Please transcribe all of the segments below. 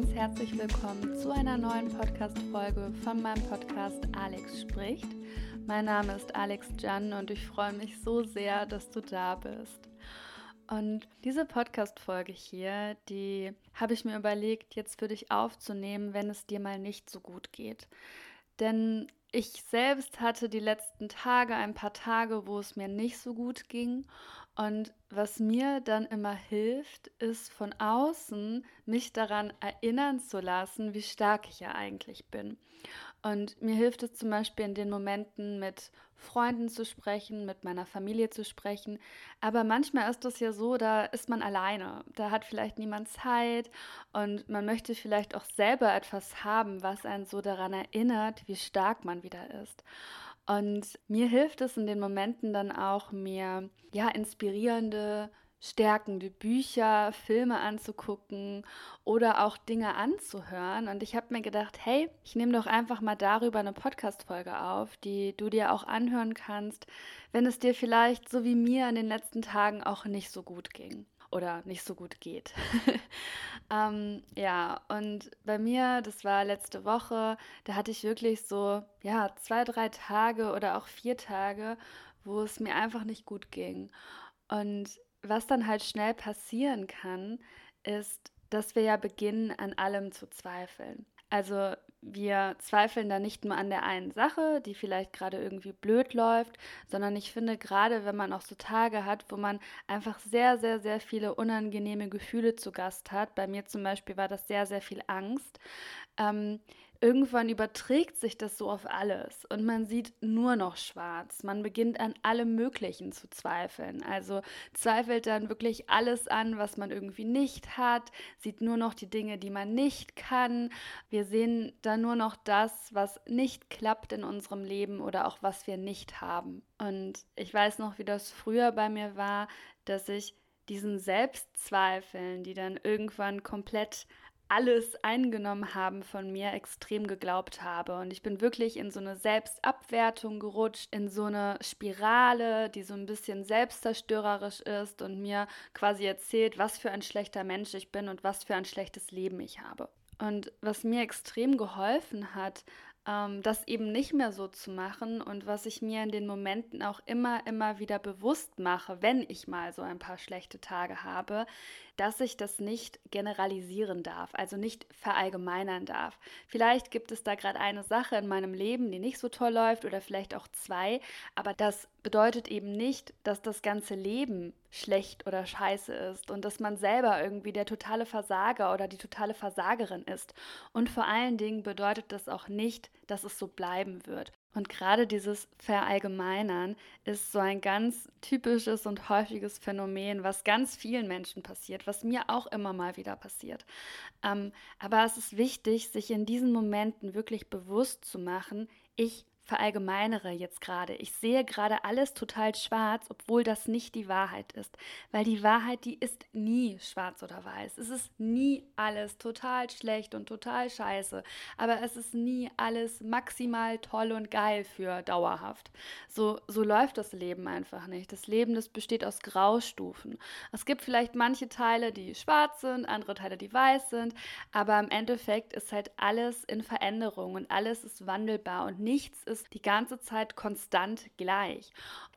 ganz herzlich willkommen zu einer neuen Podcast-Folge von meinem Podcast Alex spricht. Mein Name ist Alex Jan und ich freue mich so sehr, dass du da bist. Und diese Podcast-Folge hier, die habe ich mir überlegt, jetzt für dich aufzunehmen, wenn es dir mal nicht so gut geht. Denn ich selbst hatte die letzten Tage ein paar Tage, wo es mir nicht so gut ging und was mir dann immer hilft, ist von außen mich daran erinnern zu lassen, wie stark ich ja eigentlich bin. Und mir hilft es zum Beispiel in den Momenten mit Freunden zu sprechen, mit meiner Familie zu sprechen. Aber manchmal ist es ja so, da ist man alleine. Da hat vielleicht niemand Zeit und man möchte vielleicht auch selber etwas haben, was einen so daran erinnert, wie stark man wieder ist. Und mir hilft es in den Momenten dann auch, mir ja inspirierende, stärkende Bücher, Filme anzugucken oder auch Dinge anzuhören. Und ich habe mir gedacht, hey, ich nehme doch einfach mal darüber eine Podcast-Folge auf, die du dir auch anhören kannst, wenn es dir vielleicht so wie mir in den letzten Tagen auch nicht so gut ging oder nicht so gut geht. ähm, ja, und bei mir, das war letzte Woche, da hatte ich wirklich so, ja, zwei, drei Tage oder auch vier Tage, wo es mir einfach nicht gut ging. Und was dann halt schnell passieren kann, ist, dass wir ja beginnen, an allem zu zweifeln. Also wir zweifeln da nicht nur an der einen Sache, die vielleicht gerade irgendwie blöd läuft, sondern ich finde gerade, wenn man auch so Tage hat, wo man einfach sehr, sehr, sehr viele unangenehme Gefühle zu Gast hat, bei mir zum Beispiel war das sehr, sehr viel Angst, ähm, irgendwann überträgt sich das so auf alles und man sieht nur noch schwarz. Man beginnt an allem Möglichen zu zweifeln. Also zweifelt dann wirklich alles an, was man irgendwie nicht hat, sieht nur noch die Dinge, die man nicht kann. Wir sehen dann nur noch das, was nicht klappt in unserem Leben oder auch was wir nicht haben. Und ich weiß noch, wie das früher bei mir war, dass ich diesen Selbstzweifeln, die dann irgendwann komplett alles eingenommen haben von mir, extrem geglaubt habe. Und ich bin wirklich in so eine Selbstabwertung gerutscht, in so eine Spirale, die so ein bisschen selbstzerstörerisch ist und mir quasi erzählt, was für ein schlechter Mensch ich bin und was für ein schlechtes Leben ich habe. Und was mir extrem geholfen hat, ähm, das eben nicht mehr so zu machen und was ich mir in den Momenten auch immer, immer wieder bewusst mache, wenn ich mal so ein paar schlechte Tage habe, dass ich das nicht generalisieren darf, also nicht verallgemeinern darf. Vielleicht gibt es da gerade eine Sache in meinem Leben, die nicht so toll läuft oder vielleicht auch zwei, aber das bedeutet eben nicht, dass das ganze Leben schlecht oder scheiße ist und dass man selber irgendwie der totale Versager oder die totale Versagerin ist. Und vor allen Dingen bedeutet das auch nicht, dass es so bleiben wird. Und gerade dieses Verallgemeinern ist so ein ganz typisches und häufiges Phänomen, was ganz vielen Menschen passiert, was mir auch immer mal wieder passiert. Ähm, aber es ist wichtig, sich in diesen Momenten wirklich bewusst zu machen, ich verallgemeinere jetzt gerade. Ich sehe gerade alles total schwarz, obwohl das nicht die Wahrheit ist. Weil die Wahrheit, die ist nie schwarz oder weiß. Es ist nie alles total schlecht und total scheiße. Aber es ist nie alles maximal toll und geil für dauerhaft. So, so läuft das Leben einfach nicht. Das Leben, das besteht aus Graustufen. Es gibt vielleicht manche Teile, die schwarz sind, andere Teile, die weiß sind. Aber im Endeffekt ist halt alles in Veränderung und alles ist wandelbar und nichts ist ist die ganze Zeit konstant gleich.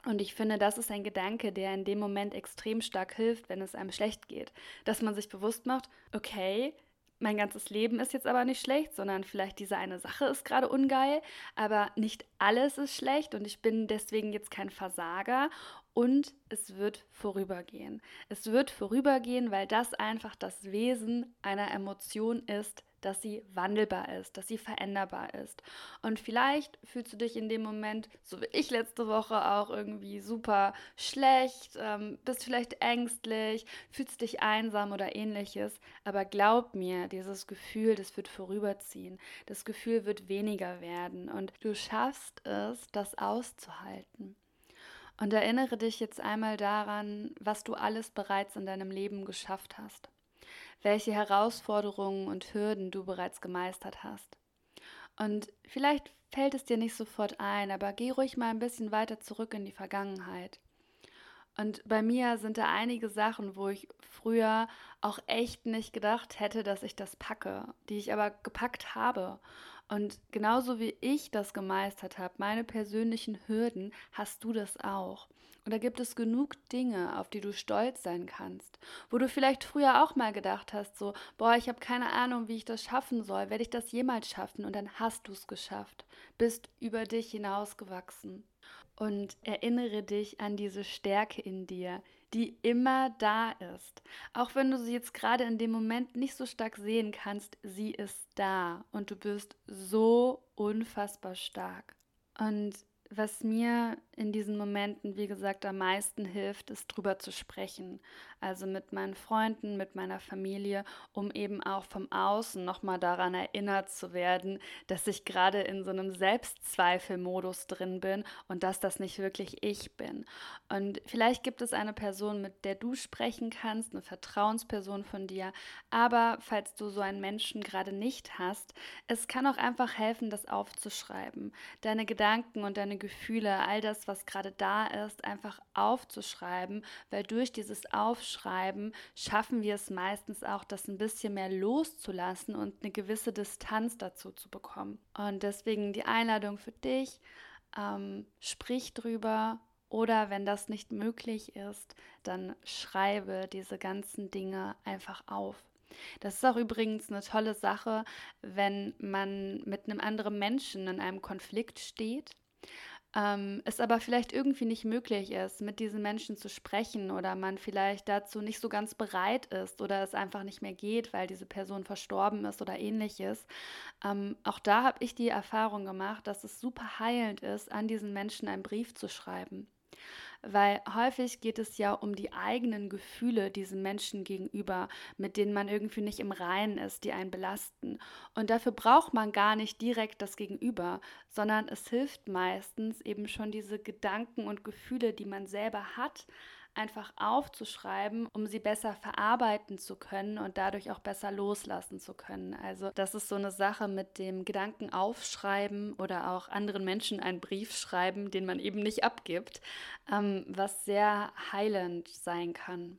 Und ich finde, das ist ein Gedanke, der in dem Moment extrem stark hilft, wenn es einem schlecht geht. Dass man sich bewusst macht, okay, mein ganzes Leben ist jetzt aber nicht schlecht, sondern vielleicht diese eine Sache ist gerade ungeil, aber nicht alles ist schlecht und ich bin deswegen jetzt kein Versager und es wird vorübergehen. Es wird vorübergehen, weil das einfach das Wesen einer Emotion ist, dass sie wandelbar ist, dass sie veränderbar ist. Und vielleicht fühlst du dich in dem Moment, so wie ich letzte Woche auch irgendwie super schlecht, ähm, bist vielleicht ängstlich, fühlst dich einsam oder ähnliches. Aber glaub mir, dieses Gefühl, das wird vorüberziehen. Das Gefühl wird weniger werden und du schaffst es, das auszuhalten. Und erinnere dich jetzt einmal daran, was du alles bereits in deinem Leben geschafft hast welche Herausforderungen und Hürden du bereits gemeistert hast. Und vielleicht fällt es dir nicht sofort ein, aber geh ruhig mal ein bisschen weiter zurück in die Vergangenheit. Und bei mir sind da einige Sachen, wo ich früher auch echt nicht gedacht hätte, dass ich das packe, die ich aber gepackt habe. Und genauso wie ich das gemeistert habe, meine persönlichen Hürden, hast du das auch. Und da gibt es genug Dinge, auf die du stolz sein kannst, wo du vielleicht früher auch mal gedacht hast, so, boah, ich habe keine Ahnung, wie ich das schaffen soll, werde ich das jemals schaffen? Und dann hast du es geschafft, bist über dich hinausgewachsen. Und erinnere dich an diese Stärke in dir, die immer da ist. Auch wenn du sie jetzt gerade in dem Moment nicht so stark sehen kannst, sie ist da und du bist so unfassbar stark. Und was mir in diesen Momenten, wie gesagt, am meisten hilft, ist drüber zu sprechen. Also mit meinen Freunden, mit meiner Familie, um eben auch vom Außen nochmal daran erinnert zu werden, dass ich gerade in so einem Selbstzweifelmodus drin bin und dass das nicht wirklich ich bin. Und vielleicht gibt es eine Person, mit der du sprechen kannst, eine Vertrauensperson von dir. Aber falls du so einen Menschen gerade nicht hast, es kann auch einfach helfen, das aufzuschreiben. Deine Gedanken und deine Gefühle, all das, was gerade da ist, einfach aufzuschreiben, weil durch dieses Aufschreiben schaffen wir es meistens auch, das ein bisschen mehr loszulassen und eine gewisse Distanz dazu zu bekommen. Und deswegen die Einladung für dich, ähm, sprich drüber oder wenn das nicht möglich ist, dann schreibe diese ganzen Dinge einfach auf. Das ist auch übrigens eine tolle Sache, wenn man mit einem anderen Menschen in einem Konflikt steht ähm, es aber vielleicht irgendwie nicht möglich ist, mit diesen Menschen zu sprechen oder man vielleicht dazu nicht so ganz bereit ist oder es einfach nicht mehr geht, weil diese Person verstorben ist oder ähnliches. Ähm, auch da habe ich die Erfahrung gemacht, dass es super heilend ist, an diesen Menschen einen Brief zu schreiben weil häufig geht es ja um die eigenen Gefühle diesen Menschen gegenüber, mit denen man irgendwie nicht im Reinen ist, die einen belasten. Und dafür braucht man gar nicht direkt das Gegenüber, sondern es hilft meistens eben schon diese Gedanken und Gefühle, die man selber hat, einfach aufzuschreiben, um sie besser verarbeiten zu können und dadurch auch besser loslassen zu können. Also das ist so eine Sache mit dem Gedanken aufschreiben oder auch anderen Menschen einen Brief schreiben, den man eben nicht abgibt, ähm, was sehr heilend sein kann.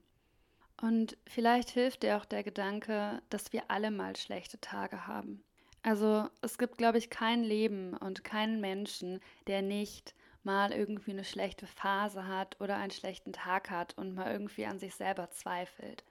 Und vielleicht hilft dir auch der Gedanke, dass wir alle mal schlechte Tage haben. Also es gibt, glaube ich, kein Leben und keinen Menschen, der nicht mal irgendwie eine schlechte Phase hat oder einen schlechten Tag hat und mal irgendwie an sich selber zweifelt.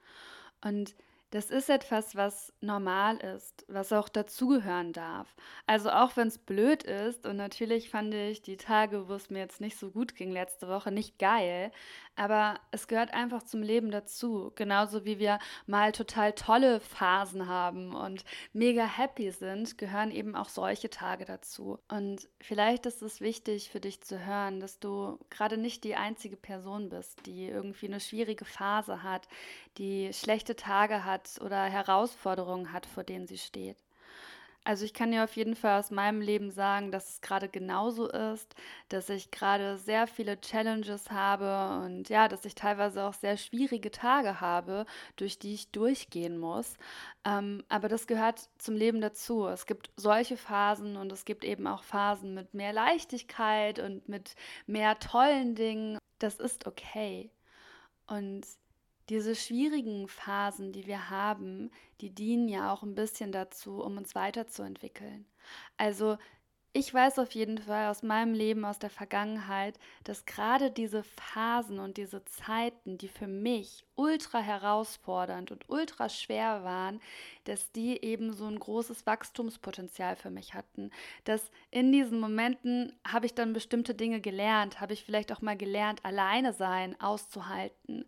Und das ist etwas, was normal ist, was auch dazugehören darf. Also auch wenn es blöd ist und natürlich fand ich die Tage, wo es mir jetzt nicht so gut ging letzte Woche, nicht geil, aber es gehört einfach zum Leben dazu. Genauso wie wir mal total tolle Phasen haben und mega happy sind, gehören eben auch solche Tage dazu. Und vielleicht ist es wichtig für dich zu hören, dass du gerade nicht die einzige Person bist, die irgendwie eine schwierige Phase hat, die schlechte Tage hat oder Herausforderungen hat, vor denen sie steht. Also ich kann dir auf jeden Fall aus meinem Leben sagen, dass es gerade genauso ist, dass ich gerade sehr viele Challenges habe und ja, dass ich teilweise auch sehr schwierige Tage habe, durch die ich durchgehen muss. Ähm, aber das gehört zum Leben dazu. Es gibt solche Phasen und es gibt eben auch Phasen mit mehr Leichtigkeit und mit mehr tollen Dingen. Das ist okay. Und diese schwierigen Phasen, die wir haben, die dienen ja auch ein bisschen dazu, um uns weiterzuentwickeln. Also ich weiß auf jeden Fall aus meinem Leben, aus der Vergangenheit, dass gerade diese Phasen und diese Zeiten, die für mich ultra herausfordernd und ultra schwer waren, dass die eben so ein großes Wachstumspotenzial für mich hatten. Dass in diesen Momenten habe ich dann bestimmte Dinge gelernt, habe ich vielleicht auch mal gelernt, alleine sein, auszuhalten.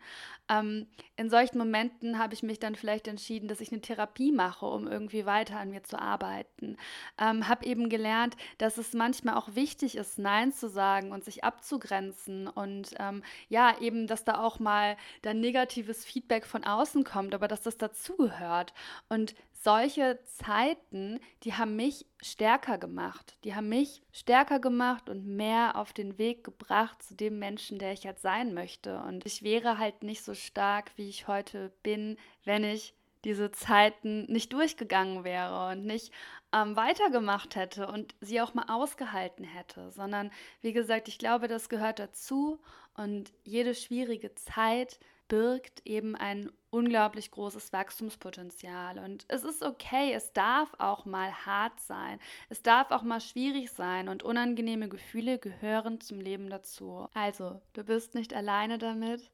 Ähm, in solchen Momenten habe ich mich dann vielleicht entschieden, dass ich eine Therapie mache, um irgendwie weiter an mir zu arbeiten. Ähm, habe eben gelernt, dass es manchmal auch wichtig ist, Nein zu sagen und sich abzugrenzen und ähm, ja, eben, dass da auch mal dann negatives Feedback von außen kommt, aber dass das dazugehört. Und solche Zeiten, die haben mich stärker gemacht. Die haben mich stärker gemacht und mehr auf den Weg gebracht zu dem Menschen, der ich jetzt sein möchte. Und ich wäre halt nicht so stark, wie ich heute bin, wenn ich diese Zeiten nicht durchgegangen wäre und nicht ähm, weitergemacht hätte und sie auch mal ausgehalten hätte, sondern wie gesagt, ich glaube, das gehört dazu und jede schwierige Zeit birgt eben ein unglaublich großes Wachstumspotenzial. Und es ist okay, es darf auch mal hart sein, es darf auch mal schwierig sein und unangenehme Gefühle gehören zum Leben dazu. Also, du bist nicht alleine damit.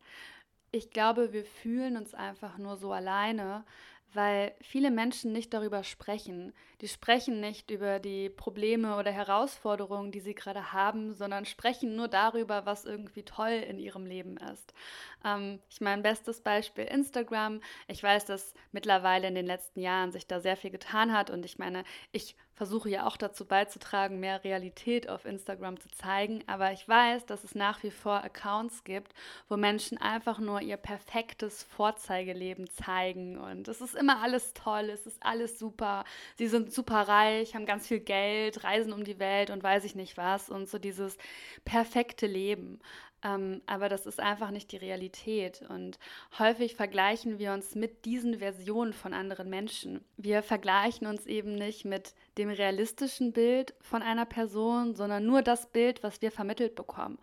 Ich glaube, wir fühlen uns einfach nur so alleine, weil viele Menschen nicht darüber sprechen. Die sprechen nicht über die Probleme oder Herausforderungen, die sie gerade haben, sondern sprechen nur darüber, was irgendwie toll in ihrem Leben ist. Ähm, ich meine, bestes Beispiel Instagram. Ich weiß, dass mittlerweile in den letzten Jahren sich da sehr viel getan hat und ich meine, ich versuche ja auch dazu beizutragen, mehr Realität auf Instagram zu zeigen. Aber ich weiß, dass es nach wie vor Accounts gibt, wo Menschen einfach nur ihr perfektes Vorzeigeleben zeigen. Und es ist immer alles toll, es ist alles super. Sie sind super reich, haben ganz viel Geld, reisen um die Welt und weiß ich nicht was. Und so dieses perfekte Leben. Ähm, aber das ist einfach nicht die Realität. Und häufig vergleichen wir uns mit diesen Versionen von anderen Menschen. Wir vergleichen uns eben nicht mit dem realistischen Bild von einer Person, sondern nur das Bild, was wir vermittelt bekommen.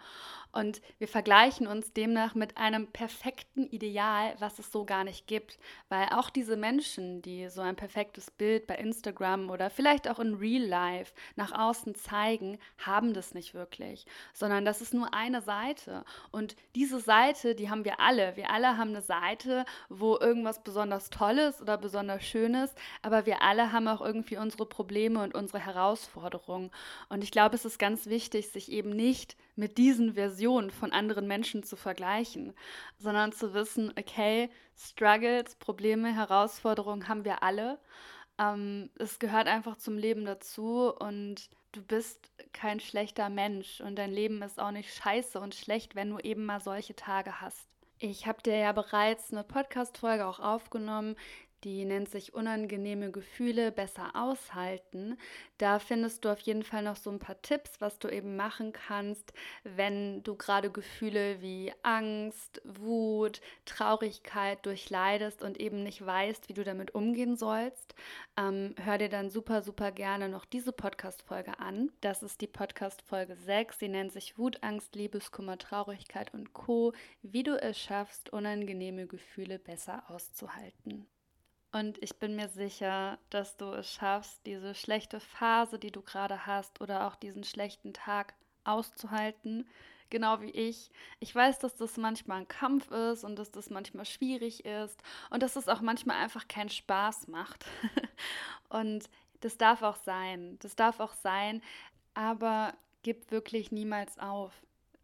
Und wir vergleichen uns demnach mit einem perfekten Ideal, was es so gar nicht gibt. Weil auch diese Menschen, die so ein perfektes Bild bei Instagram oder vielleicht auch in Real Life nach außen zeigen, haben das nicht wirklich, sondern das ist nur eine Seite. Und diese Seite, die haben wir alle. Wir alle haben eine Seite, wo irgendwas besonders Tolles oder besonders Schönes, aber wir alle haben auch irgendwie unsere Probleme und unsere Herausforderungen. Und ich glaube, es ist ganz wichtig, sich eben nicht mit diesen Versionen von anderen Menschen zu vergleichen, sondern zu wissen, okay, Struggles, Probleme, Herausforderungen haben wir alle. Ähm, es gehört einfach zum Leben dazu und du bist kein schlechter Mensch und dein Leben ist auch nicht scheiße und schlecht, wenn du eben mal solche Tage hast. Ich habe dir ja bereits eine Podcast-Folge auch aufgenommen, die nennt sich Unangenehme Gefühle besser aushalten. Da findest du auf jeden Fall noch so ein paar Tipps, was du eben machen kannst, wenn du gerade Gefühle wie Angst, Wut, Traurigkeit durchleidest und eben nicht weißt, wie du damit umgehen sollst. Ähm, hör dir dann super, super gerne noch diese Podcast-Folge an. Das ist die Podcast-Folge 6. Die nennt sich Wut, Angst, Liebeskummer, Traurigkeit und Co. Wie du es schaffst, unangenehme Gefühle besser auszuhalten. Und ich bin mir sicher, dass du es schaffst, diese schlechte Phase, die du gerade hast, oder auch diesen schlechten Tag auszuhalten, genau wie ich. Ich weiß, dass das manchmal ein Kampf ist und dass das manchmal schwierig ist und dass es auch manchmal einfach keinen Spaß macht. und das darf auch sein. Das darf auch sein, aber gib wirklich niemals auf,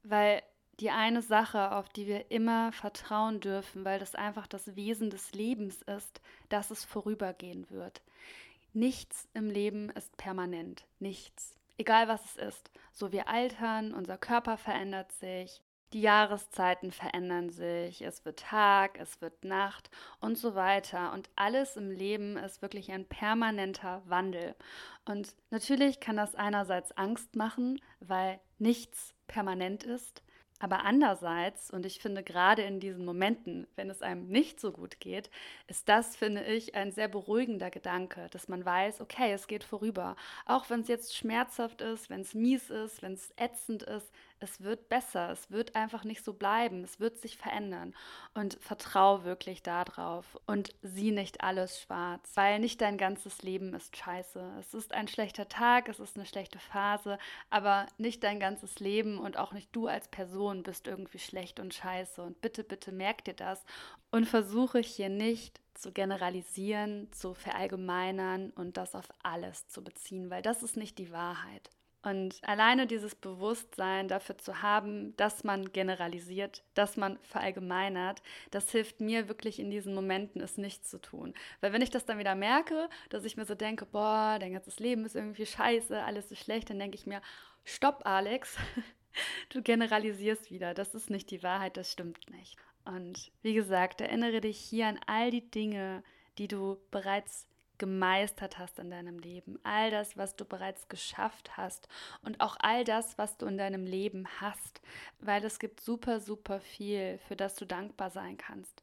weil die eine Sache, auf die wir immer vertrauen dürfen, weil das einfach das Wesen des Lebens ist, dass es vorübergehen wird. Nichts im Leben ist permanent, nichts. Egal was es ist. So wir altern, unser Körper verändert sich, die Jahreszeiten verändern sich, es wird Tag, es wird Nacht und so weiter. Und alles im Leben ist wirklich ein permanenter Wandel. Und natürlich kann das einerseits Angst machen, weil nichts permanent ist. Aber andererseits, und ich finde gerade in diesen Momenten, wenn es einem nicht so gut geht, ist das, finde ich, ein sehr beruhigender Gedanke, dass man weiß, okay, es geht vorüber. Auch wenn es jetzt schmerzhaft ist, wenn es mies ist, wenn es ätzend ist, es wird besser, es wird einfach nicht so bleiben, es wird sich verändern. Und vertrau wirklich darauf und sieh nicht alles schwarz, weil nicht dein ganzes Leben ist scheiße. Es ist ein schlechter Tag, es ist eine schlechte Phase, aber nicht dein ganzes Leben und auch nicht du als Person bist irgendwie schlecht und scheiße. Und bitte, bitte merk dir das und versuche hier nicht zu generalisieren, zu verallgemeinern und das auf alles zu beziehen, weil das ist nicht die Wahrheit. Und alleine dieses Bewusstsein dafür zu haben, dass man generalisiert, dass man verallgemeinert, das hilft mir wirklich in diesen Momenten, es nicht zu tun. Weil wenn ich das dann wieder merke, dass ich mir so denke, boah, dein ganzes Leben ist irgendwie scheiße, alles ist schlecht, dann denke ich mir, stopp, Alex, du generalisierst wieder. Das ist nicht die Wahrheit, das stimmt nicht. Und wie gesagt, erinnere dich hier an all die Dinge, die du bereits gemeistert hast in deinem Leben, all das, was du bereits geschafft hast und auch all das, was du in deinem Leben hast, weil es gibt super, super viel, für das du dankbar sein kannst.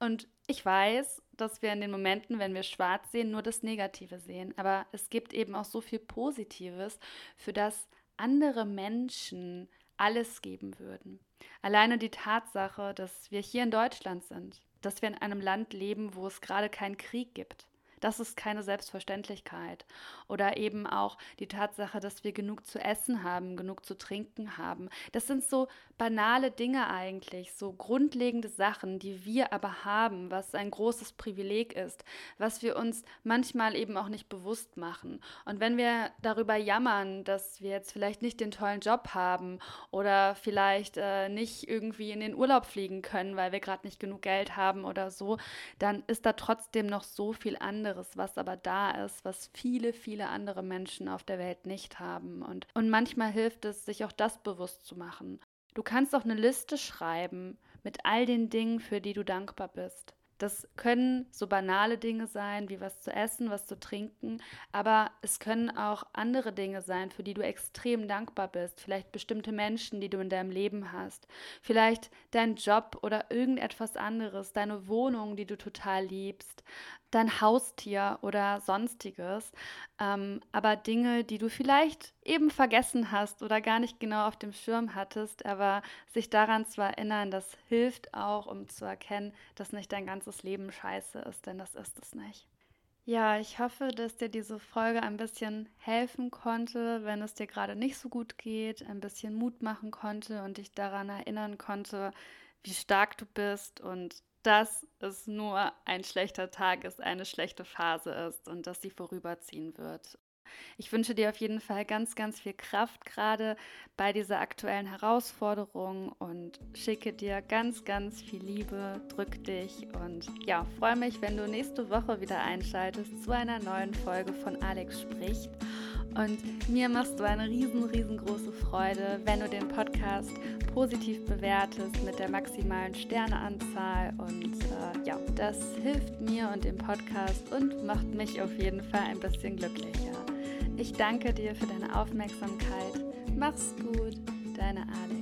Und ich weiß, dass wir in den Momenten, wenn wir schwarz sehen, nur das Negative sehen. Aber es gibt eben auch so viel Positives, für das andere Menschen alles geben würden. Alleine die Tatsache, dass wir hier in Deutschland sind, dass wir in einem Land leben, wo es gerade keinen Krieg gibt, das ist keine Selbstverständlichkeit. Oder eben auch die Tatsache, dass wir genug zu essen haben, genug zu trinken haben. Das sind so banale Dinge eigentlich, so grundlegende Sachen, die wir aber haben, was ein großes Privileg ist, was wir uns manchmal eben auch nicht bewusst machen. Und wenn wir darüber jammern, dass wir jetzt vielleicht nicht den tollen Job haben oder vielleicht äh, nicht irgendwie in den Urlaub fliegen können, weil wir gerade nicht genug Geld haben oder so, dann ist da trotzdem noch so viel anderes anderes, was aber da ist, was viele, viele andere Menschen auf der Welt nicht haben. Und, und manchmal hilft es, sich auch das bewusst zu machen. Du kannst auch eine Liste schreiben mit all den Dingen, für die du dankbar bist. Das können so banale Dinge sein, wie was zu essen, was zu trinken, aber es können auch andere Dinge sein, für die du extrem dankbar bist. Vielleicht bestimmte Menschen, die du in deinem Leben hast. Vielleicht dein Job oder irgendetwas anderes, deine Wohnung, die du total liebst dein Haustier oder sonstiges, ähm, aber Dinge, die du vielleicht eben vergessen hast oder gar nicht genau auf dem Schirm hattest, aber sich daran zu erinnern, das hilft auch, um zu erkennen, dass nicht dein ganzes Leben scheiße ist, denn das ist es nicht. Ja, ich hoffe, dass dir diese Folge ein bisschen helfen konnte, wenn es dir gerade nicht so gut geht, ein bisschen Mut machen konnte und dich daran erinnern konnte, wie stark du bist und dass es nur ein schlechter Tag ist, eine schlechte Phase ist und dass sie vorüberziehen wird. Ich wünsche dir auf jeden Fall ganz, ganz viel Kraft gerade bei dieser aktuellen Herausforderung und schicke dir ganz, ganz viel Liebe, drück dich und ja, freue mich, wenn du nächste Woche wieder einschaltest zu einer neuen Folge von Alex spricht. Und mir machst du eine riesen, riesengroße Freude, wenn du den Podcast positiv bewertest mit der maximalen Sterneanzahl. Und äh, ja, das hilft mir und dem Podcast und macht mich auf jeden Fall ein bisschen glücklicher. Ich danke dir für deine Aufmerksamkeit. Mach's gut, deine Alex.